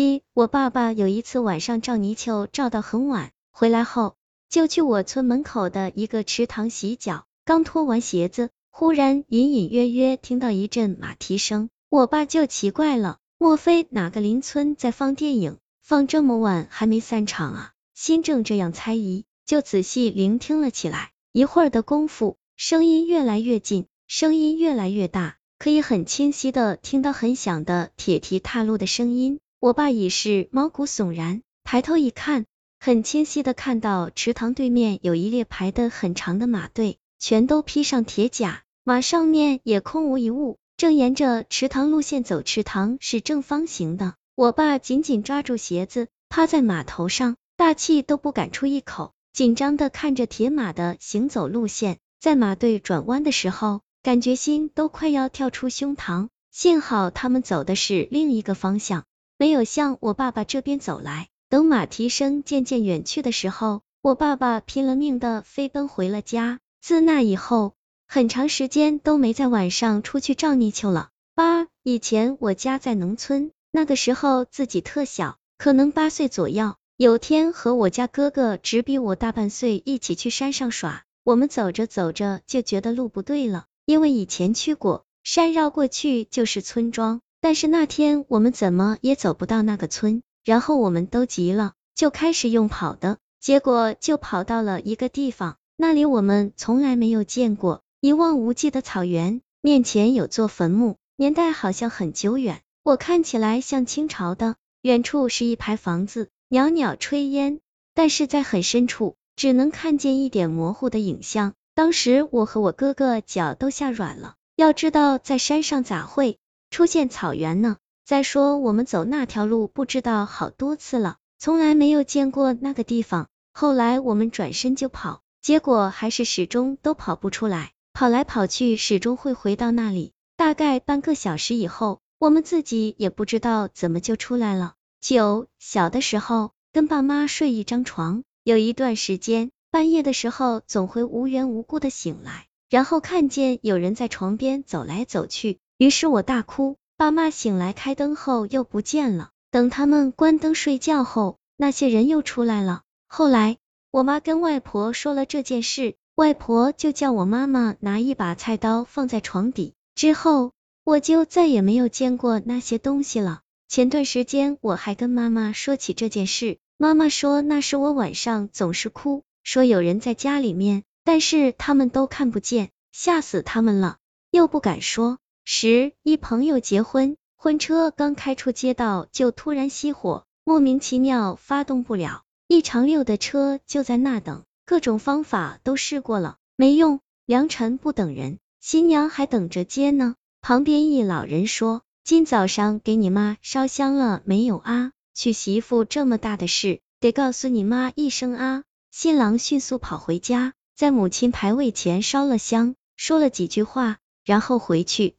一，我爸爸有一次晚上照泥鳅照到很晚，回来后就去我村门口的一个池塘洗脚，刚脱完鞋子，忽然隐隐约约听到一阵马蹄声，我爸就奇怪了，莫非哪个邻村在放电影，放这么晚还没散场啊？心正这样猜疑，就仔细聆听了起来。一会儿的功夫，声音越来越近，声音越来越大，可以很清晰的听到很响的铁蹄踏路的声音。我爸已是毛骨悚然，抬头一看，很清晰的看到池塘对面有一列排的很长的马队，全都披上铁甲，马上面也空无一物，正沿着池塘路线走。池塘是正方形的，我爸紧紧抓住鞋子，趴在马头上，大气都不敢出一口，紧张的看着铁马的行走路线。在马队转弯的时候，感觉心都快要跳出胸膛。幸好他们走的是另一个方向。没有向我爸爸这边走来。等马蹄声渐渐远去的时候，我爸爸拼了命的飞奔回了家。自那以后，很长时间都没在晚上出去照泥鳅了。八，以前我家在农村，那个时候自己特小，可能八岁左右。有天和我家哥哥只比我大半岁，一起去山上耍。我们走着走着就觉得路不对了，因为以前去过，山绕过去就是村庄。但是那天我们怎么也走不到那个村，然后我们都急了，就开始用跑的，结果就跑到了一个地方，那里我们从来没有见过，一望无际的草原，面前有座坟墓，年代好像很久远，我看起来像清朝的，远处是一排房子，袅袅炊烟，但是在很深处，只能看见一点模糊的影像。当时我和我哥哥脚都吓软了，要知道在山上咋会？出现草原呢？再说我们走那条路不知道好多次了，从来没有见过那个地方。后来我们转身就跑，结果还是始终都跑不出来，跑来跑去始终会回到那里。大概半个小时以后，我们自己也不知道怎么就出来了。九，小的时候跟爸妈睡一张床，有一段时间半夜的时候总会无缘无故的醒来，然后看见有人在床边走来走去。于是我大哭，爸妈醒来开灯后又不见了。等他们关灯睡觉后，那些人又出来了。后来我妈跟外婆说了这件事，外婆就叫我妈妈拿一把菜刀放在床底。之后我就再也没有见过那些东西了。前段时间我还跟妈妈说起这件事，妈妈说那是我晚上总是哭，说有人在家里面，但是他们都看不见，吓死他们了，又不敢说。十一朋友结婚，婚车刚开出街道就突然熄火，莫名其妙发动不了，一长溜的车就在那等，各种方法都试过了，没用。良辰不等人，新娘还等着接呢。旁边一老人说：“今早上给你妈烧香了没有啊？娶媳妇这么大的事，得告诉你妈一声啊。”新郎迅速跑回家，在母亲牌位前烧了香，说了几句话，然后回去。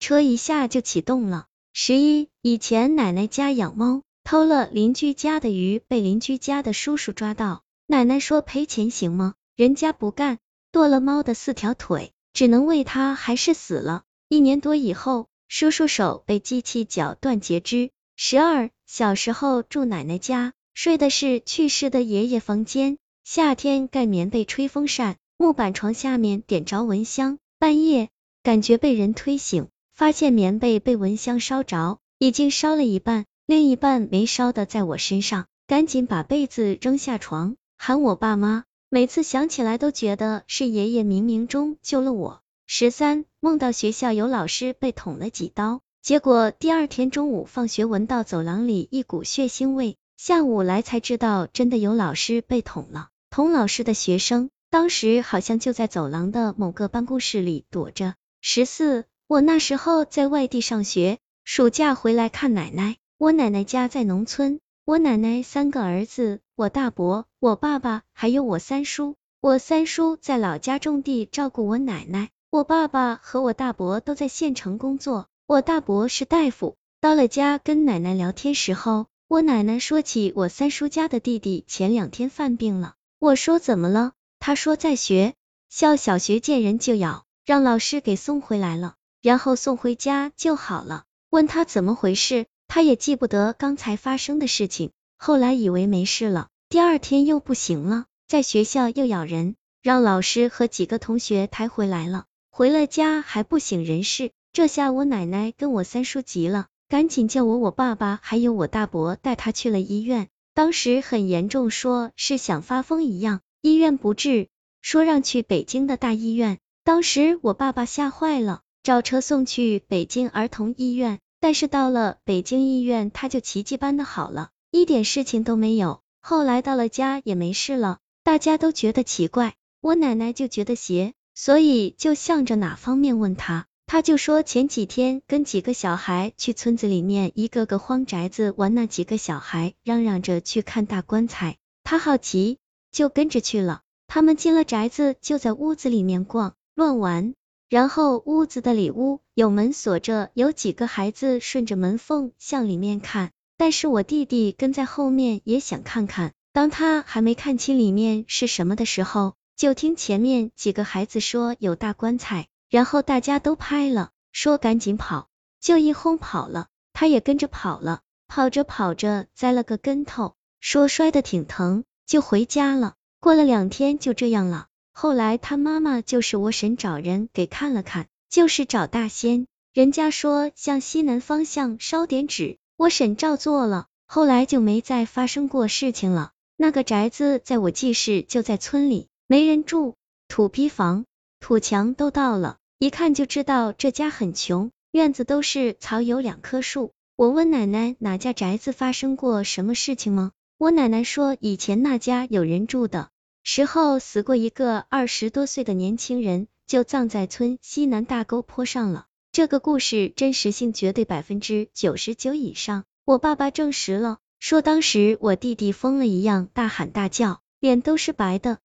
车一下就启动了。十一，以前奶奶家养猫，偷了邻居家的鱼，被邻居家的叔叔抓到。奶奶说赔钱行吗？人家不干，剁了猫的四条腿，只能喂它，还是死了。一年多以后，叔叔手被机器绞断截肢。十二，小时候住奶奶家，睡的是去世的爷爷房间。夏天盖棉被吹风扇，木板床下面点着蚊香，半夜感觉被人推醒。发现棉被被蚊香烧着，已经烧了一半，另一半没烧的在我身上，赶紧把被子扔下床，喊我爸妈。每次想起来都觉得是爷爷冥冥中救了我。十三，梦到学校有老师被捅了几刀，结果第二天中午放学闻到走廊里一股血腥味，下午来才知道真的有老师被捅了。捅老师的学生当时好像就在走廊的某个办公室里躲着。十四。我那时候在外地上学，暑假回来看奶奶。我奶奶家在农村，我奶奶三个儿子，我大伯、我爸爸还有我三叔。我三叔在老家种地照顾我奶奶，我爸爸和我大伯都在县城工作。我大伯是大夫。到了家跟奶奶聊天时候，我奶奶说起我三叔家的弟弟前两天犯病了。我说怎么了？他说在学校小学见人就咬，让老师给送回来了。然后送回家就好了。问他怎么回事，他也记不得刚才发生的事情，后来以为没事了，第二天又不行了，在学校又咬人，让老师和几个同学抬回来了，回了家还不省人事，这下我奶奶跟我三叔急了，赶紧叫我我爸爸还有我大伯带他去了医院，当时很严重，说是想发疯一样，医院不治，说让去北京的大医院，当时我爸爸吓坏了。找车送去北京儿童医院，但是到了北京医院，他就奇迹般的好了，一点事情都没有。后来到了家也没事了，大家都觉得奇怪，我奶奶就觉得邪，所以就向着哪方面问他，他就说前几天跟几个小孩去村子里面一个个荒宅子玩，那几个小孩嚷嚷着去看大棺材，他好奇就跟着去了。他们进了宅子，就在屋子里面逛乱玩。然后屋子的里屋有门锁着，有几个孩子顺着门缝向里面看，但是我弟弟跟在后面也想看看。当他还没看清里面是什么的时候，就听前面几个孩子说有大棺材，然后大家都拍了，说赶紧跑，就一哄跑了，他也跟着跑了，跑着跑着栽了个跟头，说摔得挺疼，就回家了。过了两天就这样了。后来他妈妈就是我婶找人给看了看，就是找大仙，人家说向西南方向烧点纸，我婶照做了，后来就没再发生过事情了。那个宅子在我记事就在村里，没人住，土坯房、土墙都倒了，一看就知道这家很穷，院子都是草，有两棵树。我问奶奶哪家宅子发生过什么事情吗？我奶奶说以前那家有人住的。时候死过一个二十多岁的年轻人，就葬在村西南大沟坡上了。这个故事真实性绝对百分之九十九以上。我爸爸证实了，说当时我弟弟疯了一样大喊大叫，脸都是白的，